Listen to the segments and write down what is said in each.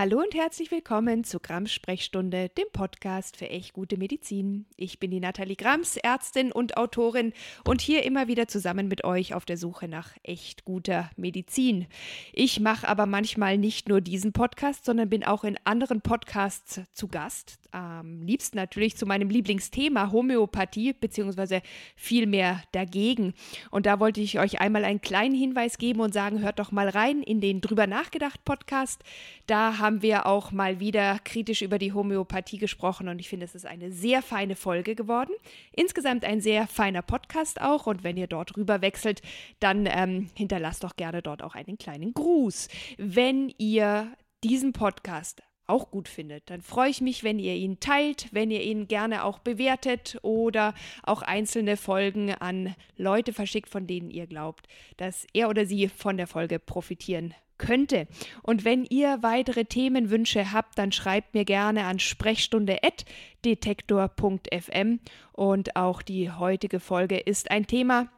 Hallo und herzlich willkommen zu Grams Sprechstunde, dem Podcast für echt gute Medizin. Ich bin die Nathalie Grams, Ärztin und Autorin und hier immer wieder zusammen mit euch auf der Suche nach echt guter Medizin. Ich mache aber manchmal nicht nur diesen Podcast, sondern bin auch in anderen Podcasts zu Gast. Am liebsten natürlich zu meinem Lieblingsthema Homöopathie, beziehungsweise vielmehr dagegen. Und da wollte ich euch einmal einen kleinen Hinweis geben und sagen, hört doch mal rein in den Drüber nachgedacht Podcast. Da haben haben wir auch mal wieder kritisch über die Homöopathie gesprochen und ich finde, es ist eine sehr feine Folge geworden. Insgesamt ein sehr feiner Podcast auch und wenn ihr dort rüber wechselt, dann ähm, hinterlasst doch gerne dort auch einen kleinen Gruß. Wenn ihr diesen Podcast auch gut findet, dann freue ich mich, wenn ihr ihn teilt, wenn ihr ihn gerne auch bewertet oder auch einzelne Folgen an Leute verschickt, von denen ihr glaubt, dass er oder sie von der Folge profitieren könnte. Und wenn ihr weitere Themenwünsche habt, dann schreibt mir gerne an sprechstunde.detektor.fm. Und auch die heutige Folge ist ein Thema,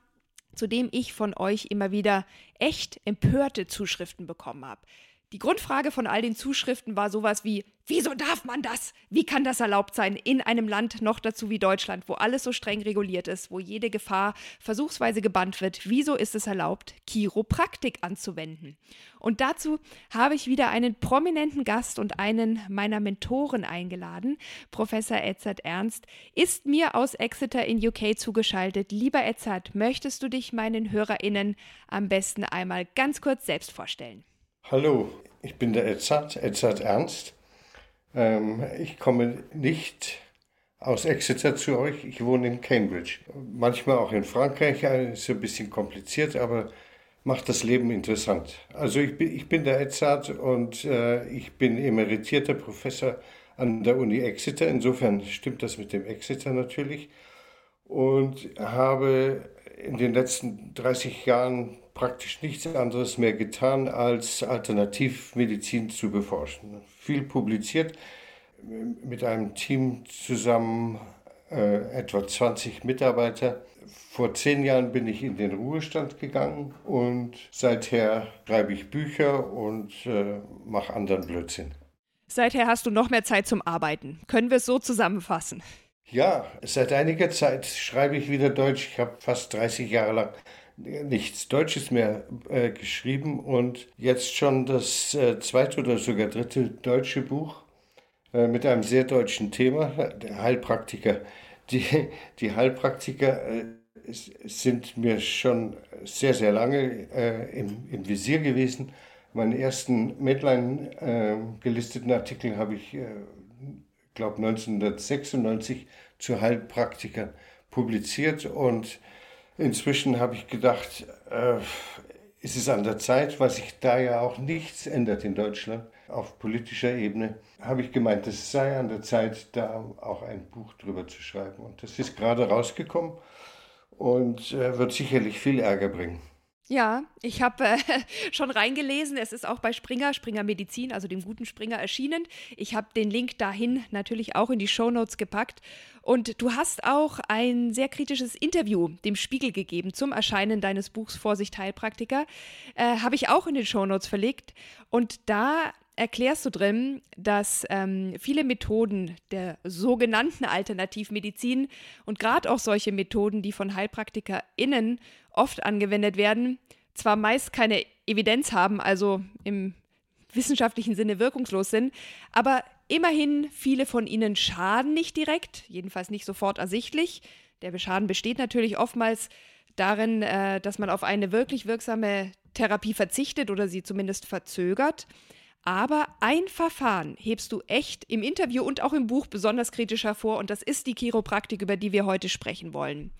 zu dem ich von euch immer wieder echt empörte Zuschriften bekommen habe. Die Grundfrage von all den Zuschriften war sowas wie, wieso darf man das? Wie kann das erlaubt sein in einem Land noch dazu wie Deutschland, wo alles so streng reguliert ist, wo jede Gefahr versuchsweise gebannt wird? Wieso ist es erlaubt, Chiropraktik anzuwenden? Und dazu habe ich wieder einen prominenten Gast und einen meiner Mentoren eingeladen. Professor Edzard Ernst ist mir aus Exeter in UK zugeschaltet. Lieber Edzard, möchtest du dich meinen HörerInnen am besten einmal ganz kurz selbst vorstellen? Hallo, ich bin der Edzard, Edzard Ernst. Ähm, ich komme nicht aus Exeter zu euch, ich wohne in Cambridge. Manchmal auch in Frankreich, ist ein bisschen kompliziert, aber macht das Leben interessant. Also ich bin, ich bin der Edzard und äh, ich bin emeritierter Professor an der Uni Exeter. Insofern stimmt das mit dem Exeter natürlich. Und habe in den letzten 30 Jahren praktisch nichts anderes mehr getan, als Alternativmedizin zu beforschen. Viel publiziert, mit einem Team zusammen, äh, etwa 20 Mitarbeiter. Vor zehn Jahren bin ich in den Ruhestand gegangen und seither schreibe ich Bücher und äh, mache anderen Blödsinn. Seither hast du noch mehr Zeit zum Arbeiten. Können wir es so zusammenfassen? Ja, seit einiger Zeit schreibe ich wieder Deutsch. Ich habe fast 30 Jahre lang nichts Deutsches mehr äh, geschrieben und jetzt schon das äh, zweite oder sogar dritte deutsche Buch äh, mit einem sehr deutschen Thema, der Heilpraktiker. Die, die Heilpraktiker äh, sind mir schon sehr, sehr lange äh, im, im Visier gewesen. Meinen ersten Medline äh, gelisteten Artikel habe ich, glaube 1996 zu Heilpraktikern publiziert und Inzwischen habe ich gedacht, äh, ist es an der Zeit, weil sich da ja auch nichts ändert in Deutschland auf politischer Ebene, habe ich gemeint, es sei an der Zeit, da auch ein Buch drüber zu schreiben. Und das ist gerade rausgekommen und äh, wird sicherlich viel Ärger bringen. Ja, ich habe äh, schon reingelesen. Es ist auch bei Springer, Springer Medizin, also dem guten Springer, erschienen. Ich habe den Link dahin natürlich auch in die Show Notes gepackt. Und du hast auch ein sehr kritisches Interview dem Spiegel gegeben zum Erscheinen deines Buchs Vorsicht Heilpraktiker. Äh, habe ich auch in den Show Notes verlegt. Und da erklärst du drin, dass ähm, viele Methoden der sogenannten Alternativmedizin und gerade auch solche Methoden, die von HeilpraktikerInnen oft angewendet werden, zwar meist keine Evidenz haben, also im wissenschaftlichen Sinne wirkungslos sind, aber immerhin viele von ihnen schaden nicht direkt, jedenfalls nicht sofort ersichtlich. Der Schaden besteht natürlich oftmals darin, äh, dass man auf eine wirklich wirksame Therapie verzichtet oder sie zumindest verzögert. Aber ein Verfahren hebst du echt im Interview und auch im Buch besonders kritisch hervor und das ist die Chiropraktik, über die wir heute sprechen wollen.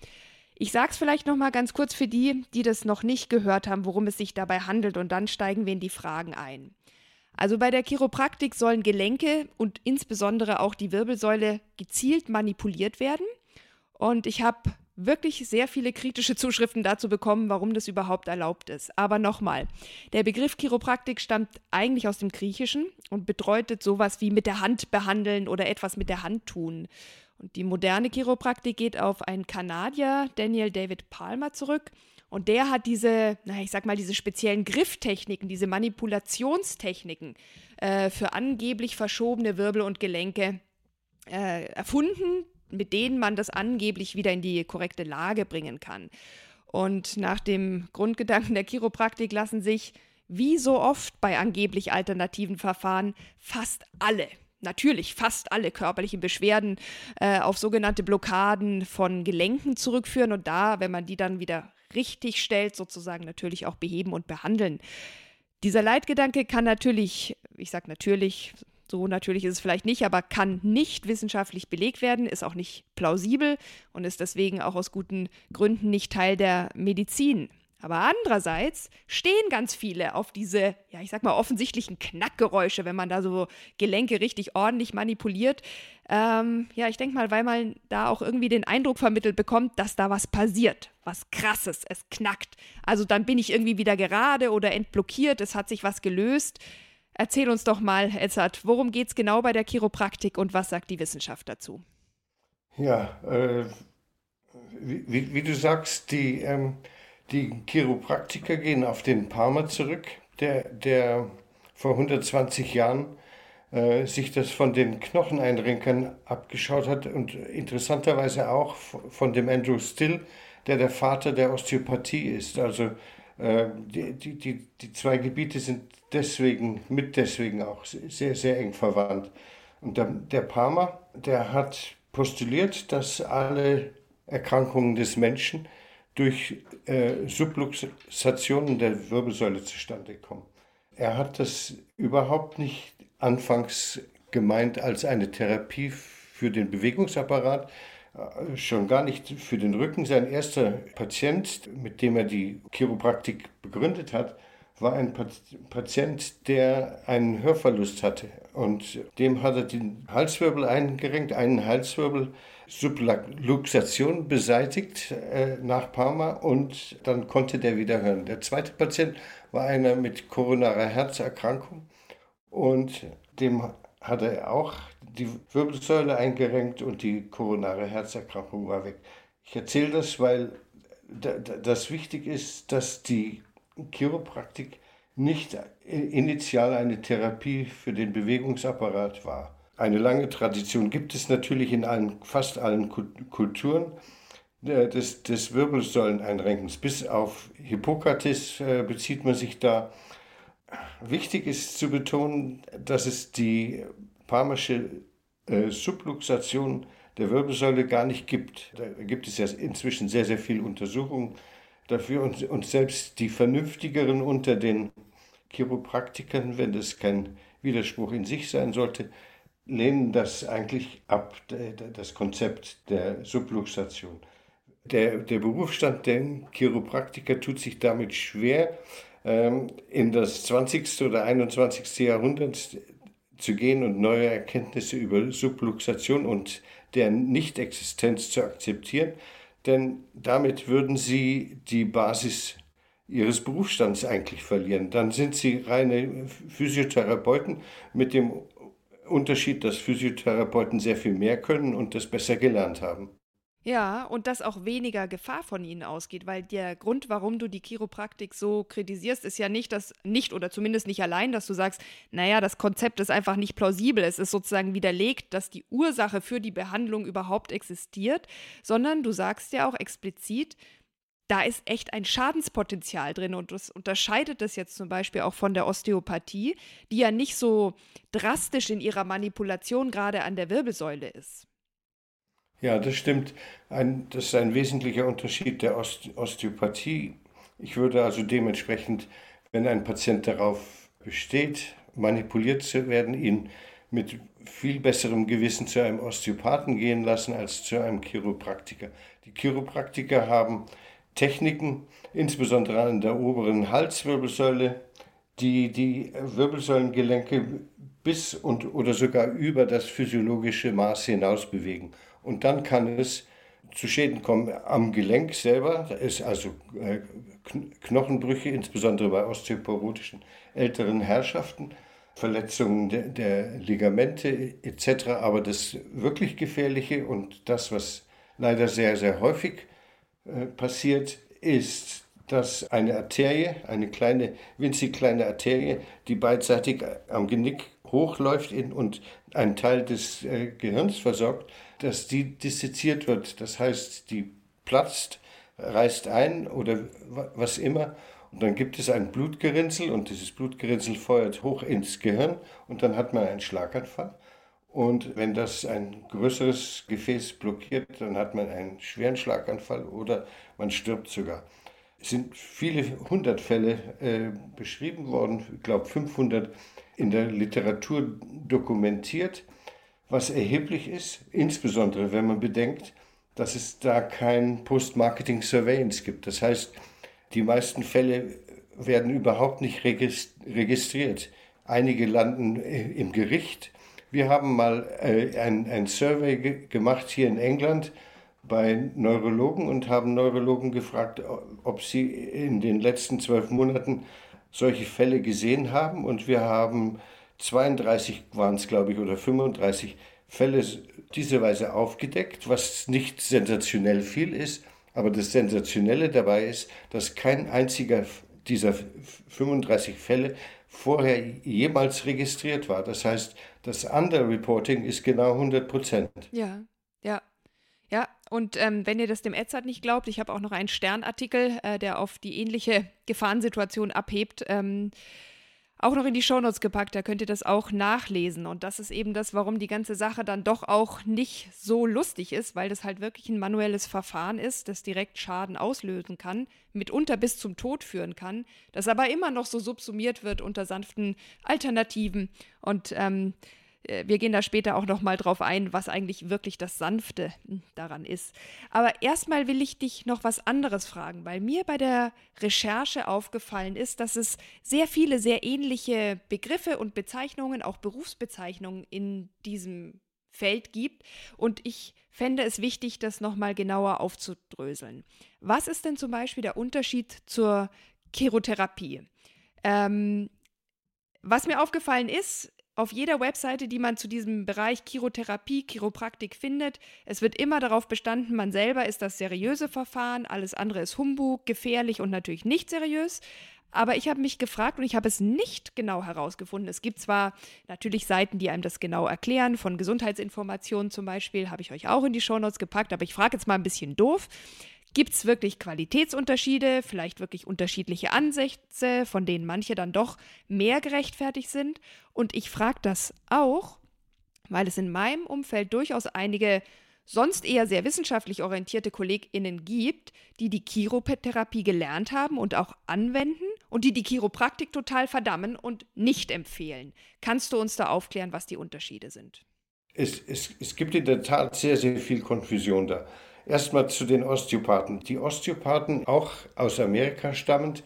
Ich sag's vielleicht noch mal ganz kurz für die, die das noch nicht gehört haben, worum es sich dabei handelt und dann steigen wir in die Fragen ein. Also bei der Chiropraktik sollen Gelenke und insbesondere auch die Wirbelsäule gezielt manipuliert werden. Und ich habe wirklich sehr viele kritische Zuschriften dazu bekommen, warum das überhaupt erlaubt ist. Aber nochmal, der Begriff Chiropraktik stammt eigentlich aus dem Griechischen und bedeutet sowas wie mit der Hand behandeln oder etwas mit der Hand tun. Und die moderne Chiropraktik geht auf einen Kanadier, Daniel David Palmer, zurück. Und der hat diese, na, ich sag mal, diese speziellen Grifftechniken, diese Manipulationstechniken äh, für angeblich verschobene Wirbel und Gelenke äh, erfunden, mit denen man das angeblich wieder in die korrekte Lage bringen kann. Und nach dem Grundgedanken der Chiropraktik lassen sich, wie so oft bei angeblich alternativen Verfahren, fast alle natürlich fast alle körperlichen Beschwerden äh, auf sogenannte Blockaden von Gelenken zurückführen und da, wenn man die dann wieder richtig stellt, sozusagen natürlich auch beheben und behandeln. Dieser Leitgedanke kann natürlich, ich sage natürlich, so natürlich ist es vielleicht nicht, aber kann nicht wissenschaftlich belegt werden, ist auch nicht plausibel und ist deswegen auch aus guten Gründen nicht Teil der Medizin. Aber andererseits stehen ganz viele auf diese, ja, ich sag mal, offensichtlichen Knackgeräusche, wenn man da so Gelenke richtig ordentlich manipuliert. Ähm, ja, ich denke mal, weil man da auch irgendwie den Eindruck vermittelt bekommt, dass da was passiert, was krasses, es knackt. Also dann bin ich irgendwie wieder gerade oder entblockiert, es hat sich was gelöst. Erzähl uns doch mal, Edzard, worum geht es genau bei der Chiropraktik und was sagt die Wissenschaft dazu? Ja, äh, wie, wie, du sagst, die. Ähm die Chiropraktiker gehen auf den Palmer zurück, der, der vor 120 Jahren äh, sich das von den Knocheneinrenkern abgeschaut hat und interessanterweise auch von dem Andrew Still, der der Vater der Osteopathie ist. Also die, die, die, die zwei Gebiete sind deswegen, mit deswegen auch sehr, sehr eng verwandt. Und der, der Palmer, der hat postuliert, dass alle Erkrankungen des Menschen durch äh, Subluxationen der Wirbelsäule zustande kommen. Er hat das überhaupt nicht anfangs gemeint als eine Therapie für den Bewegungsapparat, äh, schon gar nicht für den Rücken. Sein erster Patient, mit dem er die Chiropraktik begründet hat, war ein Patient, der einen Hörverlust hatte. Und dem hat er den Halswirbel eingerenkt, einen Halswirbel Subluxation beseitigt äh, nach Parma und dann konnte der wieder hören. Der zweite Patient war einer mit koronarer Herzerkrankung und dem hat er auch die Wirbelsäule eingerenkt und die koronare Herzerkrankung war weg. Ich erzähle das, weil das wichtig ist, dass die Chiropraktik nicht initial eine Therapie für den Bewegungsapparat war. Eine lange Tradition gibt es natürlich in allen, fast allen Kulturen äh, des, des Wirbelsäuleneinrenkens. Bis auf Hippokrates äh, bezieht man sich da. Wichtig ist zu betonen, dass es die palmische äh, Subluxation der Wirbelsäule gar nicht gibt. Da gibt es ja inzwischen sehr, sehr viele Untersuchungen dafür und, und selbst die Vernünftigeren unter den Chiropraktikern, wenn das kein Widerspruch in sich sein sollte, lehnen das eigentlich ab, das Konzept der Subluxation. Der, der Berufsstand der Chiropraktiker tut sich damit schwer, in das 20. oder 21. Jahrhundert zu gehen und neue Erkenntnisse über Subluxation und deren Nichtexistenz zu akzeptieren, denn damit würden sie die Basis ihres Berufsstands eigentlich verlieren. Dann sind sie reine Physiotherapeuten mit dem Unterschied, dass Physiotherapeuten sehr viel mehr können und das besser gelernt haben. Ja, und dass auch weniger Gefahr von ihnen ausgeht, weil der Grund, warum du die Chiropraktik so kritisierst, ist ja nicht, dass nicht oder zumindest nicht allein, dass du sagst, naja, das Konzept ist einfach nicht plausibel, es ist sozusagen widerlegt, dass die Ursache für die Behandlung überhaupt existiert, sondern du sagst ja auch explizit, da ist echt ein Schadenspotenzial drin und das unterscheidet das jetzt zum Beispiel auch von der Osteopathie, die ja nicht so drastisch in ihrer Manipulation gerade an der Wirbelsäule ist. Ja, das stimmt. Ein, das ist ein wesentlicher Unterschied der Oste Osteopathie. Ich würde also dementsprechend, wenn ein Patient darauf besteht, manipuliert zu werden, ihn mit viel besserem Gewissen zu einem Osteopathen gehen lassen als zu einem Chiropraktiker. Die Chiropraktiker haben Techniken, insbesondere an der oberen Halswirbelsäule, die die Wirbelsäulengelenke bis und oder sogar über das physiologische Maß hinaus bewegen. Und dann kann es zu Schäden kommen am Gelenk selber. Da ist also äh, Knochenbrüche, insbesondere bei osteoporotischen älteren Herrschaften, Verletzungen der, Ligamente etc. Aber das wirklich Gefährliche und das, was leider sehr, sehr häufig äh, passiert, ist, dass eine Arterie, eine kleine, winzig kleine Arterie, die beidseitig am Genick hochläuft und einen Teil des äh, Gehirns versorgt, dass die disseziert wird. Das heißt, die platzt, reißt ein oder was immer. Und dann gibt es ein Blutgerinnsel und dieses Blutgerinnsel feuert hoch ins Gehirn und dann hat man einen Schlaganfall. Und wenn das ein größeres Gefäß blockiert, dann hat man einen schweren Schlaganfall oder man stirbt sogar. Es sind viele hundert Fälle äh, beschrieben worden, ich glaube 500 in der Literatur dokumentiert was erheblich ist, insbesondere wenn man bedenkt, dass es da kein Post-Marketing-Surveillance gibt. Das heißt, die meisten Fälle werden überhaupt nicht registriert. Einige landen im Gericht. Wir haben mal äh, ein, ein Survey ge gemacht hier in England bei Neurologen und haben Neurologen gefragt, ob sie in den letzten zwölf Monaten solche Fälle gesehen haben. Und wir haben 32 waren es, glaube ich, oder 35 Fälle diese Weise aufgedeckt, was nicht sensationell viel ist. Aber das Sensationelle dabei ist, dass kein einziger dieser 35 Fälle vorher jemals registriert war. Das heißt, das Underreporting ist genau 100 Prozent. Ja, ja. Ja, und ähm, wenn ihr das dem Edzard nicht glaubt, ich habe auch noch einen Sternartikel, äh, der auf die ähnliche Gefahrensituation abhebt. Ähm, auch noch in die Shownotes gepackt, da könnt ihr das auch nachlesen. Und das ist eben das, warum die ganze Sache dann doch auch nicht so lustig ist, weil das halt wirklich ein manuelles Verfahren ist, das direkt Schaden auslösen kann, mitunter bis zum Tod führen kann, das aber immer noch so subsumiert wird unter sanften Alternativen. Und ähm, äh, wir gehen da später auch noch mal drauf ein, was eigentlich wirklich das Sanfte hm, daran ist. Aber erstmal will ich dich noch was anderes fragen, weil mir bei der Recherche aufgefallen ist, dass es sehr viele sehr ähnliche Begriffe und Bezeichnungen, auch Berufsbezeichnungen in diesem Feld gibt und ich fände es wichtig, das noch mal genauer aufzudröseln. Was ist denn zum Beispiel der Unterschied zur Chirotherapie? Ähm, was mir aufgefallen ist, auf jeder Webseite, die man zu diesem Bereich Chirotherapie, Chiropraktik findet, es wird immer darauf bestanden, man selber ist das seriöse Verfahren, alles andere ist Humbug, gefährlich und natürlich nicht seriös. Aber ich habe mich gefragt und ich habe es nicht genau herausgefunden. Es gibt zwar natürlich Seiten, die einem das genau erklären, von Gesundheitsinformationen zum Beispiel, habe ich euch auch in die Shownotes gepackt, aber ich frage jetzt mal ein bisschen doof. Gibt es wirklich Qualitätsunterschiede, vielleicht wirklich unterschiedliche Ansätze, von denen manche dann doch mehr gerechtfertigt sind? Und ich frage das auch, weil es in meinem Umfeld durchaus einige sonst eher sehr wissenschaftlich orientierte KollegInnen gibt, die die Chiroptherapie gelernt haben und auch anwenden und die die Chiropraktik total verdammen und nicht empfehlen. Kannst du uns da aufklären, was die Unterschiede sind? Es, es, es gibt in der Tat sehr, sehr viel Konfusion da. Erstmal zu den Osteopathen. Die Osteopathen, auch aus Amerika stammend,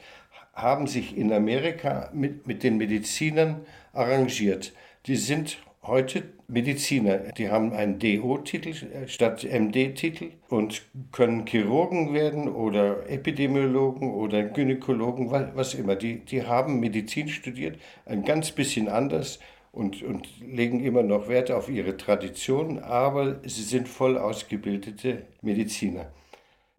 haben sich in Amerika mit, mit den Medizinern arrangiert. Die sind heute Mediziner. Die haben einen DO-Titel statt MD-Titel und können Chirurgen werden oder Epidemiologen oder Gynäkologen, was immer. Die, die haben Medizin studiert, ein ganz bisschen anders und, und legen immer noch Wert auf ihre Tradition, aber sie sind voll ausgebildete Mediziner.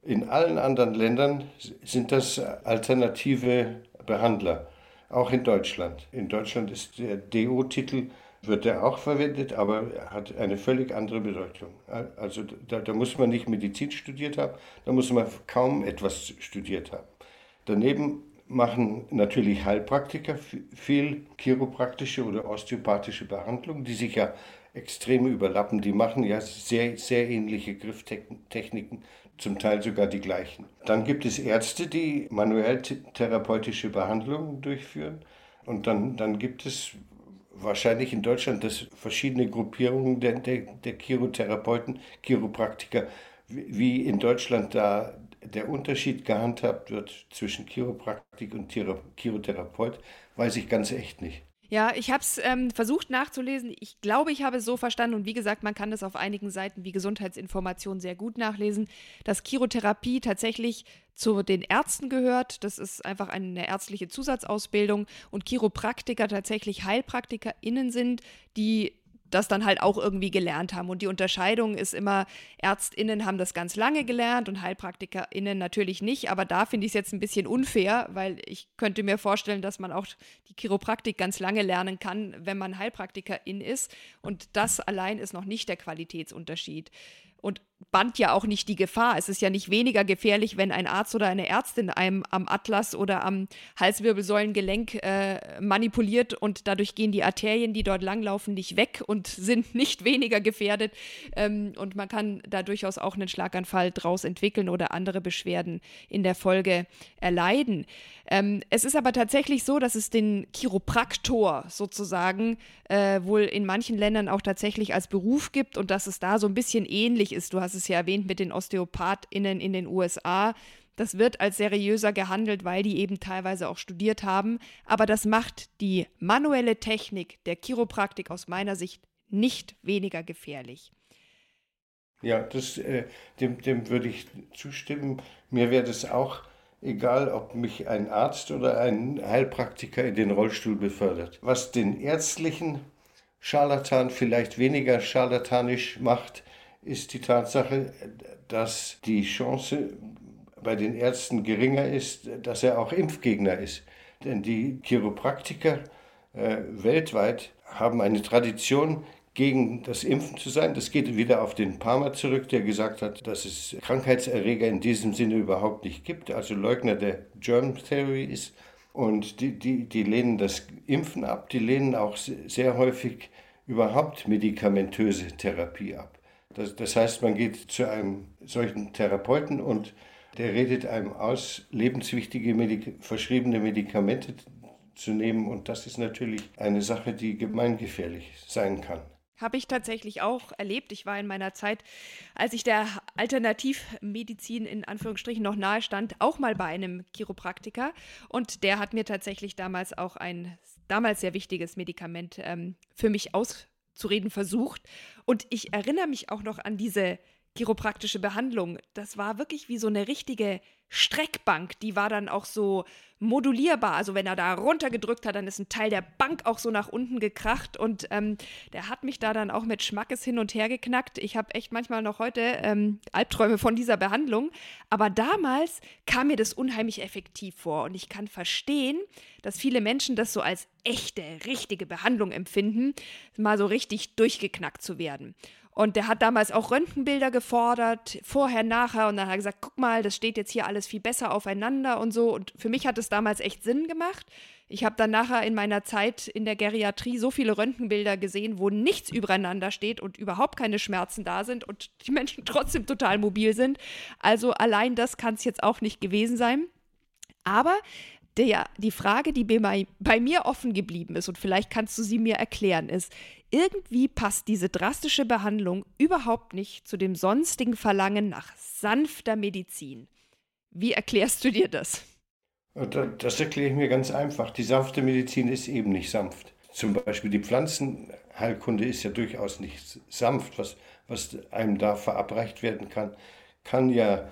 In allen anderen Ländern sind das alternative Behandler, auch in Deutschland. In Deutschland ist der DO-Titel, wird er auch verwendet, aber hat eine völlig andere Bedeutung. Also da, da muss man nicht Medizin studiert haben, da muss man kaum etwas studiert haben. Daneben machen natürlich Heilpraktiker viel chiropraktische oder osteopathische Behandlung, die sich ja extrem überlappen. Die machen ja sehr, sehr ähnliche Grifftechniken, zum Teil sogar die gleichen. Dann gibt es Ärzte, die manuell therapeutische Behandlungen durchführen. Und dann, dann gibt es wahrscheinlich in Deutschland das verschiedene Gruppierungen der, der, der Chirotherapeuten, Chiropraktiker, wie in Deutschland da der Unterschied gehandhabt wird zwischen Chiropraktik und Chirotherapeut, weiß ich ganz echt nicht. Ja, ich habe es ähm, versucht nachzulesen. Ich glaube, ich habe es so verstanden. Und wie gesagt, man kann das auf einigen Seiten wie Gesundheitsinformation sehr gut nachlesen, dass Chirotherapie tatsächlich zu den Ärzten gehört. Das ist einfach eine ärztliche Zusatzausbildung. Und Chiropraktiker tatsächlich HeilpraktikerInnen sind, die das dann halt auch irgendwie gelernt haben. Und die Unterscheidung ist immer, ÄrztInnen haben das ganz lange gelernt und HeilpraktikerInnen natürlich nicht. Aber da finde ich es jetzt ein bisschen unfair, weil ich könnte mir vorstellen, dass man auch die Chiropraktik ganz lange lernen kann, wenn man Heilpraktikerin ist. Und das allein ist noch nicht der Qualitätsunterschied und band ja auch nicht die Gefahr. Es ist ja nicht weniger gefährlich, wenn ein Arzt oder eine Ärztin einem am Atlas oder am Halswirbelsäulengelenk äh, manipuliert und dadurch gehen die Arterien, die dort langlaufen, nicht weg und sind nicht weniger gefährdet. Ähm, und man kann da durchaus auch einen Schlaganfall draus entwickeln oder andere Beschwerden in der Folge erleiden. Ähm, es ist aber tatsächlich so, dass es den Chiropraktor sozusagen äh, wohl in manchen Ländern auch tatsächlich als Beruf gibt und dass es da so ein bisschen ähnlich ist. Du hast es ja erwähnt mit den OsteopathInnen in den USA. Das wird als seriöser gehandelt, weil die eben teilweise auch studiert haben. Aber das macht die manuelle Technik der Chiropraktik aus meiner Sicht nicht weniger gefährlich. Ja, das, äh, dem, dem würde ich zustimmen. Mir wäre das auch egal ob mich ein Arzt oder ein Heilpraktiker in den Rollstuhl befördert. Was den ärztlichen Scharlatan vielleicht weniger scharlatanisch macht, ist die Tatsache, dass die Chance bei den Ärzten geringer ist, dass er auch Impfgegner ist. Denn die Chiropraktiker äh, weltweit haben eine Tradition, gegen das Impfen zu sein. Das geht wieder auf den Palmer zurück, der gesagt hat, dass es Krankheitserreger in diesem Sinne überhaupt nicht gibt, also Leugner der Germ Theory ist. Und die, die, die lehnen das Impfen ab, die lehnen auch sehr häufig überhaupt medikamentöse Therapie ab. Das, das heißt, man geht zu einem solchen Therapeuten und der redet einem aus, lebenswichtige Medik verschriebene Medikamente zu nehmen. Und das ist natürlich eine Sache, die gemeingefährlich sein kann. Habe ich tatsächlich auch erlebt. Ich war in meiner Zeit, als ich der Alternativmedizin in Anführungsstrichen noch nahe stand, auch mal bei einem Chiropraktiker. Und der hat mir tatsächlich damals auch ein damals sehr wichtiges Medikament ähm, für mich auszureden versucht. Und ich erinnere mich auch noch an diese chiropraktische Behandlung. Das war wirklich wie so eine richtige Streckbank. Die war dann auch so modulierbar. Also wenn er da runtergedrückt hat, dann ist ein Teil der Bank auch so nach unten gekracht. Und ähm, der hat mich da dann auch mit Schmackes hin und her geknackt. Ich habe echt manchmal noch heute ähm, Albträume von dieser Behandlung. Aber damals kam mir das unheimlich effektiv vor. Und ich kann verstehen, dass viele Menschen das so als echte, richtige Behandlung empfinden, mal so richtig durchgeknackt zu werden. Und der hat damals auch Röntgenbilder gefordert, vorher, nachher. Und dann hat er gesagt, guck mal, das steht jetzt hier alles viel besser aufeinander und so. Und für mich hat es damals echt Sinn gemacht. Ich habe dann nachher in meiner Zeit in der Geriatrie so viele Röntgenbilder gesehen, wo nichts übereinander steht und überhaupt keine Schmerzen da sind und die Menschen trotzdem total mobil sind. Also allein das kann es jetzt auch nicht gewesen sein. Aber der, die Frage, die bei, bei mir offen geblieben ist, und vielleicht kannst du sie mir erklären, ist, irgendwie passt diese drastische Behandlung überhaupt nicht zu dem sonstigen Verlangen nach sanfter Medizin. Wie erklärst du dir das? Das erkläre ich mir ganz einfach. Die sanfte Medizin ist eben nicht sanft. Zum Beispiel die Pflanzenheilkunde ist ja durchaus nicht sanft. Was, was einem da verabreicht werden kann, kann ja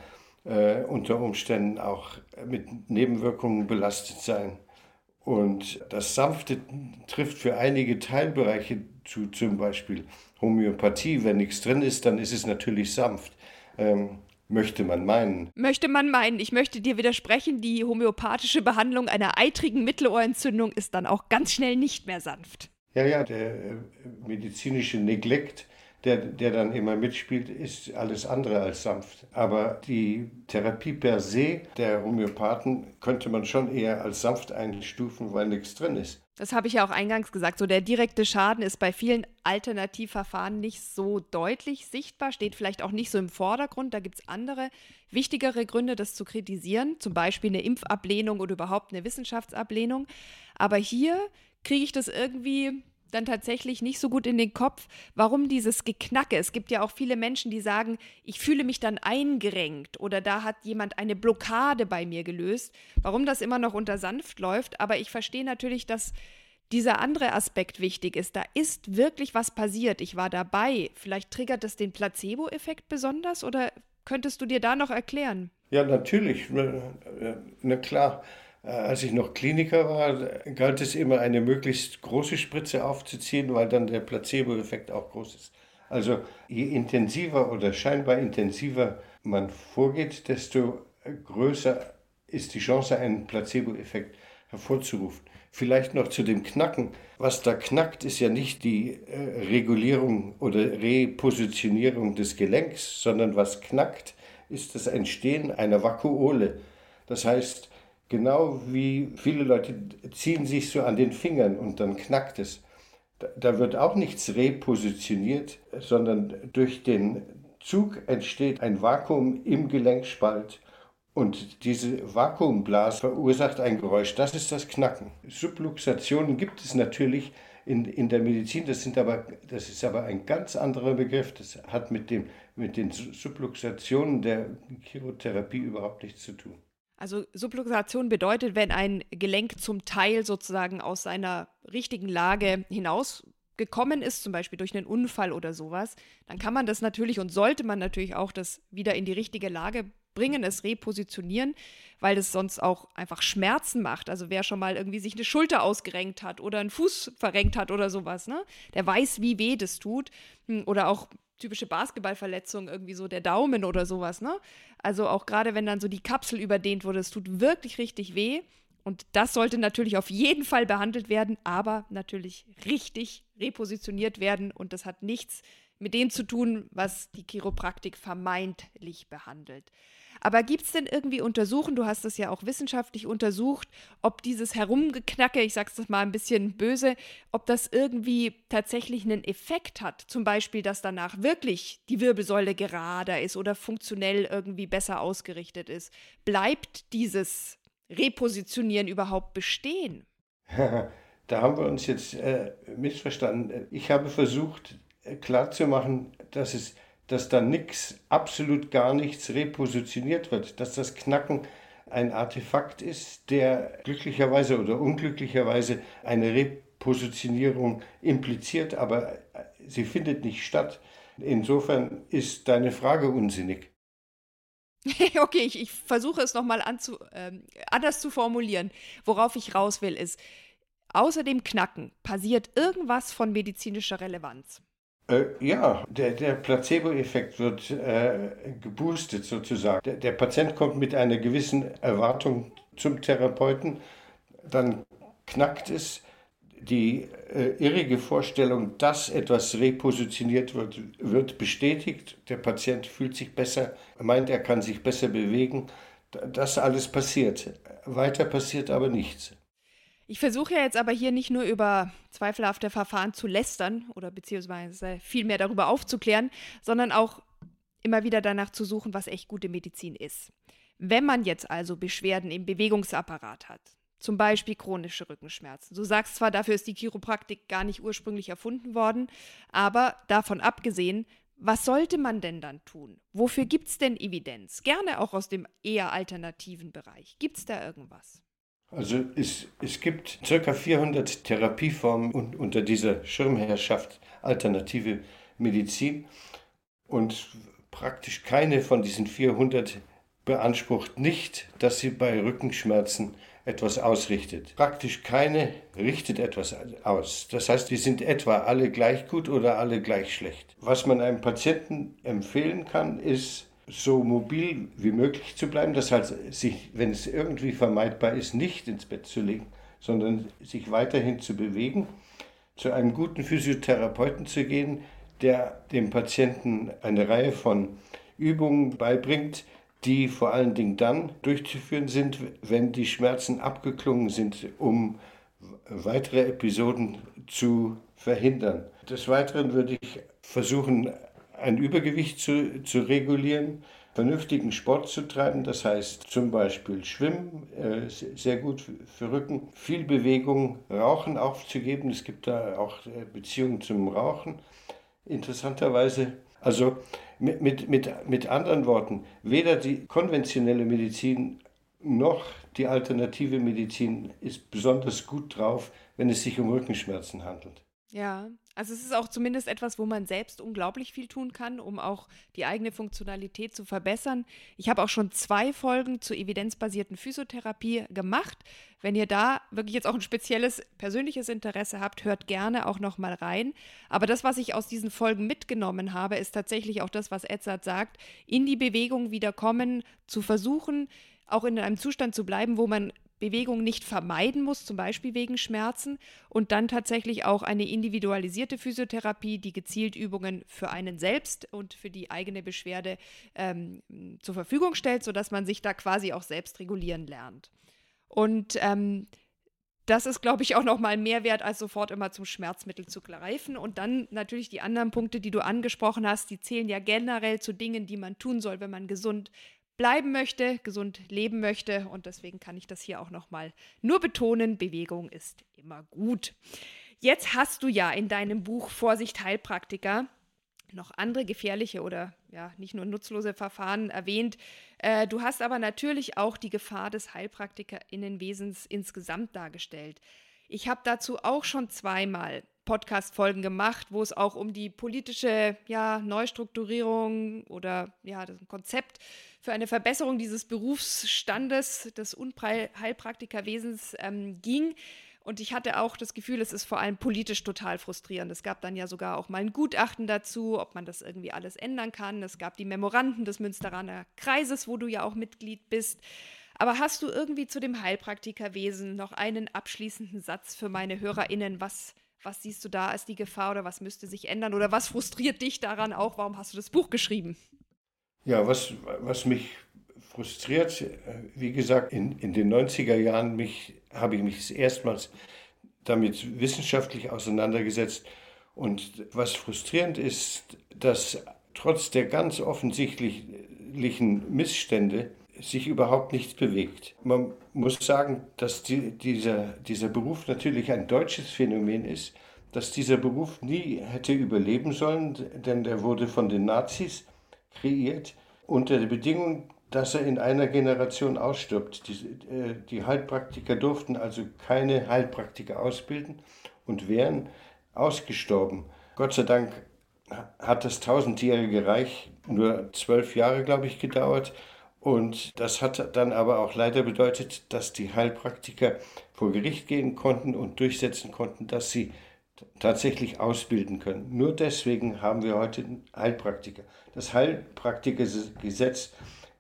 äh, unter Umständen auch mit Nebenwirkungen belastet sein. Und das Sanfte trifft für einige Teilbereiche zu, zum Beispiel Homöopathie. Wenn nichts drin ist, dann ist es natürlich sanft. Ähm, möchte man meinen. Möchte man meinen. Ich möchte dir widersprechen, die homöopathische Behandlung einer eitrigen Mittelohrentzündung ist dann auch ganz schnell nicht mehr sanft. Ja, ja, der äh, medizinische Neglekt der, der dann immer mitspielt, ist alles andere als sanft. Aber die Therapie per se der Homöopathen könnte man schon eher als sanft einstufen, weil nichts drin ist. Das habe ich ja auch eingangs gesagt. So der direkte Schaden ist bei vielen Alternativverfahren nicht so deutlich sichtbar, steht vielleicht auch nicht so im Vordergrund. Da gibt es andere, wichtigere Gründe, das zu kritisieren, zum Beispiel eine Impfablehnung oder überhaupt eine Wissenschaftsablehnung. Aber hier kriege ich das irgendwie dann tatsächlich nicht so gut in den Kopf, warum dieses Geknacke. Es gibt ja auch viele Menschen, die sagen, ich fühle mich dann eingerenkt oder da hat jemand eine Blockade bei mir gelöst. Warum das immer noch unter sanft läuft, aber ich verstehe natürlich, dass dieser andere Aspekt wichtig ist. Da ist wirklich was passiert. Ich war dabei. Vielleicht triggert das den Placebo-Effekt besonders oder könntest du dir da noch erklären? Ja, natürlich. Na klar. Äh, als ich noch Kliniker war, galt es immer, eine möglichst große Spritze aufzuziehen, weil dann der Placebo-Effekt auch groß ist. Also je intensiver oder scheinbar intensiver man vorgeht, desto größer ist die Chance, einen Placebo-Effekt hervorzurufen. Vielleicht noch zu dem Knacken. Was da knackt, ist ja nicht die äh, Regulierung oder Repositionierung des Gelenks, sondern was knackt, ist das Entstehen einer Vakuole. Das heißt, genau wie viele Leute ziehen sich so an den Fingern und dann knackt es. Da wird auch nichts repositioniert, sondern durch den Zug entsteht ein Vakuum im Gelenkspalt und diese Vakuumblase verursacht ein Geräusch. Das ist das Knacken. Subluxationen gibt es natürlich in, in der Medizin, das, sind aber, das ist aber ein ganz anderer Begriff. Das hat mit, dem, mit den Subluxationen der Chirotherapie überhaupt nichts zu tun. Also Subluxation bedeutet, wenn ein Gelenk zum Teil sozusagen aus seiner richtigen Lage hinausgekommen ist, zum Beispiel durch einen Unfall oder sowas, dann kann man das natürlich und sollte man natürlich auch das wieder in die richtige Lage bringen, es repositionieren, weil es sonst auch einfach Schmerzen macht. Also wer schon mal irgendwie sich eine Schulter ausgerenkt hat oder einen Fuß verrenkt hat oder sowas, ne? Der weiß, wie weh das tut. Hm, oder auch typische Basketballverletzung, irgendwie so der Daumen oder sowas, ne? Also auch gerade wenn dann so die Kapsel überdehnt wurde, es tut wirklich richtig weh. Und das sollte natürlich auf jeden Fall behandelt werden, aber natürlich richtig repositioniert werden. Und das hat nichts mit dem zu tun, was die Chiropraktik vermeintlich behandelt. Aber gibt es denn irgendwie Untersuchen, du hast es ja auch wissenschaftlich untersucht, ob dieses Herumgeknacke, ich sag's das mal ein bisschen böse, ob das irgendwie tatsächlich einen Effekt hat? Zum Beispiel, dass danach wirklich die Wirbelsäule gerader ist oder funktionell irgendwie besser ausgerichtet ist. Bleibt dieses Repositionieren überhaupt bestehen? da haben wir uns jetzt äh, missverstanden. Ich habe versucht äh, klarzumachen, dass es dass da nichts, absolut gar nichts repositioniert wird, dass das Knacken ein Artefakt ist, der glücklicherweise oder unglücklicherweise eine Repositionierung impliziert, aber sie findet nicht statt. Insofern ist deine Frage unsinnig. okay, ich, ich versuche es nochmal ähm, anders zu formulieren. Worauf ich raus will, ist, außer dem Knacken passiert irgendwas von medizinischer Relevanz. Äh, ja, der, der Placebo-Effekt wird äh, geboostet sozusagen. Der, der Patient kommt mit einer gewissen Erwartung zum Therapeuten, dann knackt es. Die äh, irrige Vorstellung, dass etwas repositioniert wird, wird bestätigt. Der Patient fühlt sich besser, meint, er kann sich besser bewegen. Das alles passiert. Weiter passiert aber nichts. Ich versuche ja jetzt aber hier nicht nur über zweifelhafte Verfahren zu lästern oder beziehungsweise vielmehr darüber aufzuklären, sondern auch immer wieder danach zu suchen, was echt gute Medizin ist. Wenn man jetzt also Beschwerden im Bewegungsapparat hat, zum Beispiel chronische Rückenschmerzen. Du sagst zwar, dafür ist die Chiropraktik gar nicht ursprünglich erfunden worden, aber davon abgesehen, was sollte man denn dann tun? Wofür gibt es denn Evidenz? Gerne auch aus dem eher alternativen Bereich. Gibt es da irgendwas? Also es, es gibt ca. 400 Therapieformen unter dieser Schirmherrschaft alternative Medizin und praktisch keine von diesen 400 beansprucht nicht, dass sie bei Rückenschmerzen etwas ausrichtet. Praktisch keine richtet etwas aus. Das heißt, die sind etwa alle gleich gut oder alle gleich schlecht. Was man einem Patienten empfehlen kann, ist so mobil wie möglich zu bleiben. Das heißt, sich, wenn es irgendwie vermeidbar ist, nicht ins Bett zu legen, sondern sich weiterhin zu bewegen, zu einem guten Physiotherapeuten zu gehen, der dem Patienten eine Reihe von Übungen beibringt, die vor allen Dingen dann durchzuführen sind, wenn die Schmerzen abgeklungen sind, um weitere Episoden zu verhindern. Des Weiteren würde ich versuchen, ein Übergewicht zu, zu regulieren, vernünftigen Sport zu treiben, das heißt zum Beispiel Schwimmen, äh, sehr gut für Rücken, viel Bewegung, Rauchen aufzugeben. Es gibt da auch äh, Beziehungen zum Rauchen. Interessanterweise, also mit, mit, mit, mit anderen Worten, weder die konventionelle Medizin noch die alternative Medizin ist besonders gut drauf, wenn es sich um Rückenschmerzen handelt. Ja, also es ist auch zumindest etwas, wo man selbst unglaublich viel tun kann, um auch die eigene Funktionalität zu verbessern. Ich habe auch schon zwei Folgen zur evidenzbasierten Physiotherapie gemacht. Wenn ihr da wirklich jetzt auch ein spezielles persönliches Interesse habt, hört gerne auch noch mal rein. Aber das, was ich aus diesen Folgen mitgenommen habe, ist tatsächlich auch das, was Edzard sagt, in die Bewegung wiederkommen, zu versuchen, auch in einem Zustand zu bleiben, wo man Bewegung nicht vermeiden muss, zum Beispiel wegen Schmerzen, und dann tatsächlich auch eine individualisierte Physiotherapie, die gezielt Übungen für einen selbst und für die eigene Beschwerde ähm, zur Verfügung stellt, sodass man sich da quasi auch selbst regulieren lernt. Und ähm, das ist, glaube ich, auch nochmal mehr wert, als sofort immer zum Schmerzmittel zu greifen. Und dann natürlich die anderen Punkte, die du angesprochen hast, die zählen ja generell zu Dingen, die man tun soll, wenn man gesund bleiben möchte, gesund leben möchte. Und deswegen kann ich das hier auch nochmal nur betonen, Bewegung ist immer gut. Jetzt hast du ja in deinem Buch Vorsicht Heilpraktiker noch andere gefährliche oder ja nicht nur nutzlose Verfahren erwähnt. Äh, du hast aber natürlich auch die Gefahr des Heilpraktikerinnenwesens insgesamt dargestellt. Ich habe dazu auch schon zweimal Podcast-Folgen gemacht, wo es auch um die politische ja, Neustrukturierung oder ja, das Konzept für eine Verbesserung dieses Berufsstandes des Unheilpraktikerwesens ähm, ging. Und ich hatte auch das Gefühl, es ist vor allem politisch total frustrierend. Es gab dann ja sogar auch mal ein Gutachten dazu, ob man das irgendwie alles ändern kann. Es gab die Memoranden des Münsteraner Kreises, wo du ja auch Mitglied bist. Aber hast du irgendwie zu dem Heilpraktikerwesen noch einen abschließenden Satz für meine HörerInnen? Was was siehst du da als die Gefahr oder was müsste sich ändern oder was frustriert dich daran auch? Warum hast du das Buch geschrieben? Ja, was, was mich frustriert, äh, wie gesagt, in, in den 90er Jahren mich, habe ich mich erstmals damit wissenschaftlich auseinandergesetzt. Und was frustrierend ist, dass trotz der ganz offensichtlichen Missstände sich überhaupt nichts bewegt. Man muss sagen, dass die, dieser, dieser Beruf natürlich ein deutsches Phänomen ist, dass dieser Beruf nie hätte überleben sollen, denn der wurde von den Nazis kreiert unter der Bedingung, dass er in einer Generation ausstirbt. Die, äh, die Heilpraktiker durften also keine Heilpraktiker ausbilden und wären ausgestorben. Gott sei Dank hat das tausendjährige Reich nur zwölf Jahre, glaube ich, gedauert. Und das hat dann aber auch leider bedeutet, dass die Heilpraktiker vor Gericht gehen konnten und durchsetzen konnten, dass sie tatsächlich ausbilden können. Nur deswegen haben wir heute Heilpraktiker. Das Heilpraktikergesetz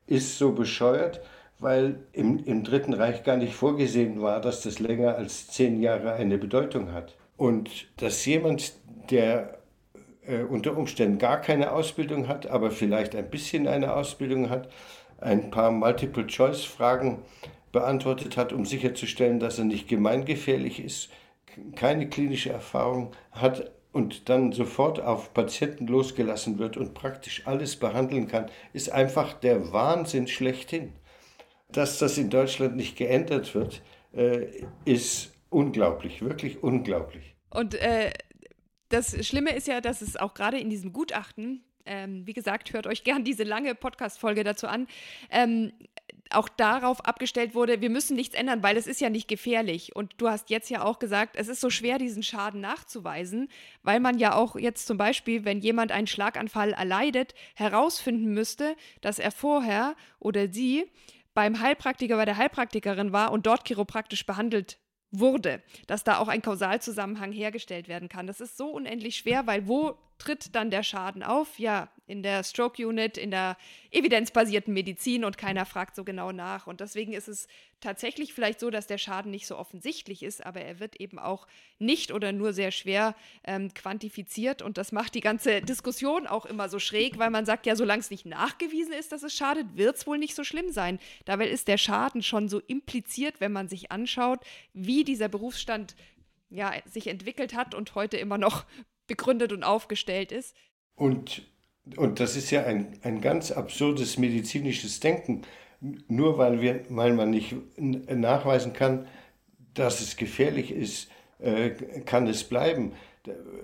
ist so bescheuert, weil im, im Dritten Reich gar nicht vorgesehen war, dass das länger als zehn Jahre eine Bedeutung hat. Und dass jemand, der äh, unter Umständen gar keine Ausbildung hat, aber vielleicht ein bisschen eine Ausbildung hat, ein paar Multiple-Choice-Fragen beantwortet hat, um sicherzustellen, dass er nicht gemeingefährlich ist, keine klinische Erfahrung hat und dann sofort auf Patienten losgelassen wird und praktisch alles behandeln kann, ist einfach der Wahnsinn schlechthin. Dass das in Deutschland nicht geändert wird, äh, ist unglaublich, wirklich unglaublich. Und äh, das Schlimme ist ja, dass es auch gerade in diesem Gutachten ähm, wie gesagt, hört euch gern diese lange Podcast-Folge dazu an, ähm, auch darauf abgestellt wurde, wir müssen nichts ändern, weil es ist ja nicht gefährlich. Und du hast jetzt ja auch gesagt, es ist so schwer, diesen Schaden nachzuweisen, weil man ja auch jetzt zum Beispiel, wenn jemand einen Schlaganfall erleidet, herausfinden müsste, dass er vorher oder sie beim Heilpraktiker, bei der Heilpraktikerin war und dort chiropraktisch behandelt wurde, dass da auch ein Kausalzusammenhang hergestellt werden kann. Das ist so unendlich schwer, weil wo tritt dann der Schaden auf? Ja, in der Stroke Unit, in der evidenzbasierten Medizin und keiner fragt so genau nach. Und deswegen ist es tatsächlich vielleicht so, dass der Schaden nicht so offensichtlich ist, aber er wird eben auch nicht oder nur sehr schwer ähm, quantifiziert. Und das macht die ganze Diskussion auch immer so schräg, weil man sagt, ja, solange es nicht nachgewiesen ist, dass es schadet, wird es wohl nicht so schlimm sein. Dabei ist der Schaden schon so impliziert, wenn man sich anschaut, wie dieser Berufsstand ja, sich entwickelt hat und heute immer noch begründet und aufgestellt ist. Und, und das ist ja ein, ein ganz absurdes medizinisches Denken. Nur weil, wir, weil man nicht nachweisen kann, dass es gefährlich ist, äh, kann es bleiben.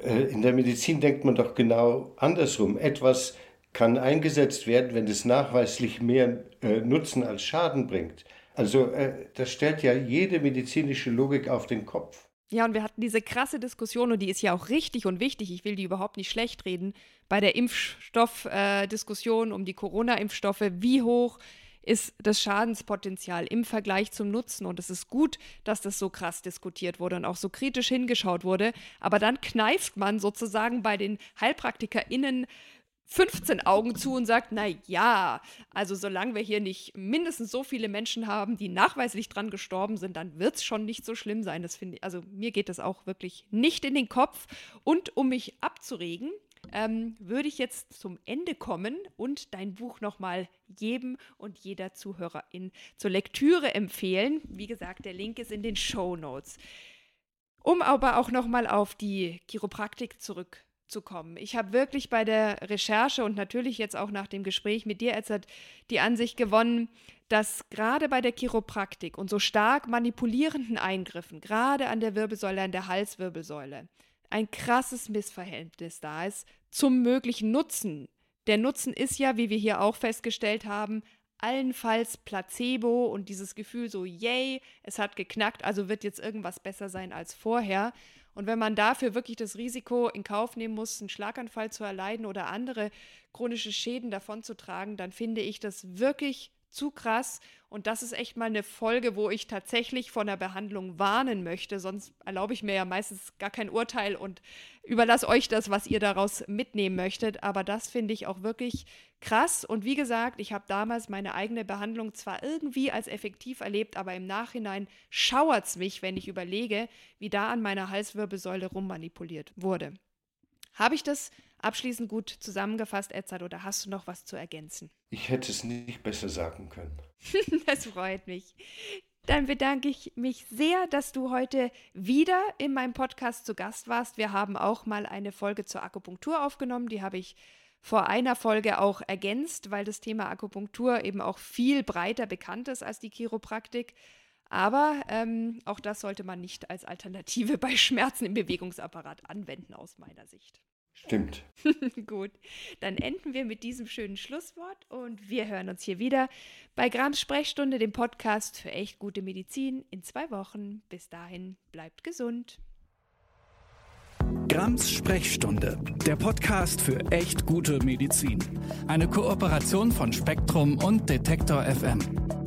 Äh, in der Medizin denkt man doch genau andersrum. Etwas kann eingesetzt werden, wenn es nachweislich mehr äh, Nutzen als Schaden bringt. Also das stellt ja jede medizinische Logik auf den Kopf. Ja, und wir hatten diese krasse Diskussion und die ist ja auch richtig und wichtig. Ich will die überhaupt nicht schlecht reden. Bei der Impfstoffdiskussion äh, um die Corona-Impfstoffe, wie hoch ist das Schadenspotenzial im Vergleich zum Nutzen. Und es ist gut, dass das so krass diskutiert wurde und auch so kritisch hingeschaut wurde. Aber dann kneift man sozusagen bei den HeilpraktikerInnen 15 Augen zu und sagt, na ja, also solange wir hier nicht mindestens so viele Menschen haben, die nachweislich dran gestorben sind, dann wird es schon nicht so schlimm sein. Das finde also mir geht das auch wirklich nicht in den Kopf. Und um mich abzuregen, ähm, würde ich jetzt zum Ende kommen und dein Buch nochmal jedem und jeder Zuhörerin zur Lektüre empfehlen. Wie gesagt, der Link ist in den Show Notes. Um aber auch nochmal auf die Chiropraktik zurückzukommen. Ich habe wirklich bei der Recherche und natürlich jetzt auch nach dem Gespräch mit dir, Edzard, die Ansicht gewonnen, dass gerade bei der Chiropraktik und so stark manipulierenden Eingriffen, gerade an der Wirbelsäule, an der Halswirbelsäule, ein krasses Missverhältnis da ist zum möglichen Nutzen. Der Nutzen ist ja, wie wir hier auch festgestellt haben, allenfalls Placebo und dieses Gefühl so, yay, es hat geknackt, also wird jetzt irgendwas besser sein als vorher. Und wenn man dafür wirklich das Risiko in Kauf nehmen muss, einen Schlaganfall zu erleiden oder andere chronische Schäden davonzutragen, dann finde ich das wirklich zu krass. Und das ist echt mal eine Folge, wo ich tatsächlich von der Behandlung warnen möchte. Sonst erlaube ich mir ja meistens gar kein Urteil und überlasse euch das, was ihr daraus mitnehmen möchtet. Aber das finde ich auch wirklich krass. Und wie gesagt, ich habe damals meine eigene Behandlung zwar irgendwie als effektiv erlebt, aber im Nachhinein schauert es mich, wenn ich überlege, wie da an meiner Halswirbelsäule rummanipuliert wurde. Habe ich das abschließend gut zusammengefasst, Edzard, oder hast du noch was zu ergänzen? Ich hätte es nicht besser sagen können. das freut mich. Dann bedanke ich mich sehr, dass du heute wieder in meinem Podcast zu Gast warst. Wir haben auch mal eine Folge zur Akupunktur aufgenommen. Die habe ich vor einer Folge auch ergänzt, weil das Thema Akupunktur eben auch viel breiter bekannt ist als die Chiropraktik. Aber ähm, auch das sollte man nicht als Alternative bei Schmerzen im Bewegungsapparat anwenden, aus meiner Sicht. Stimmt. Gut, dann enden wir mit diesem schönen Schlusswort und wir hören uns hier wieder bei Grams Sprechstunde, dem Podcast für echt gute Medizin in zwei Wochen. Bis dahin, bleibt gesund. Grams Sprechstunde, der Podcast für echt gute Medizin. Eine Kooperation von Spektrum und Detektor FM.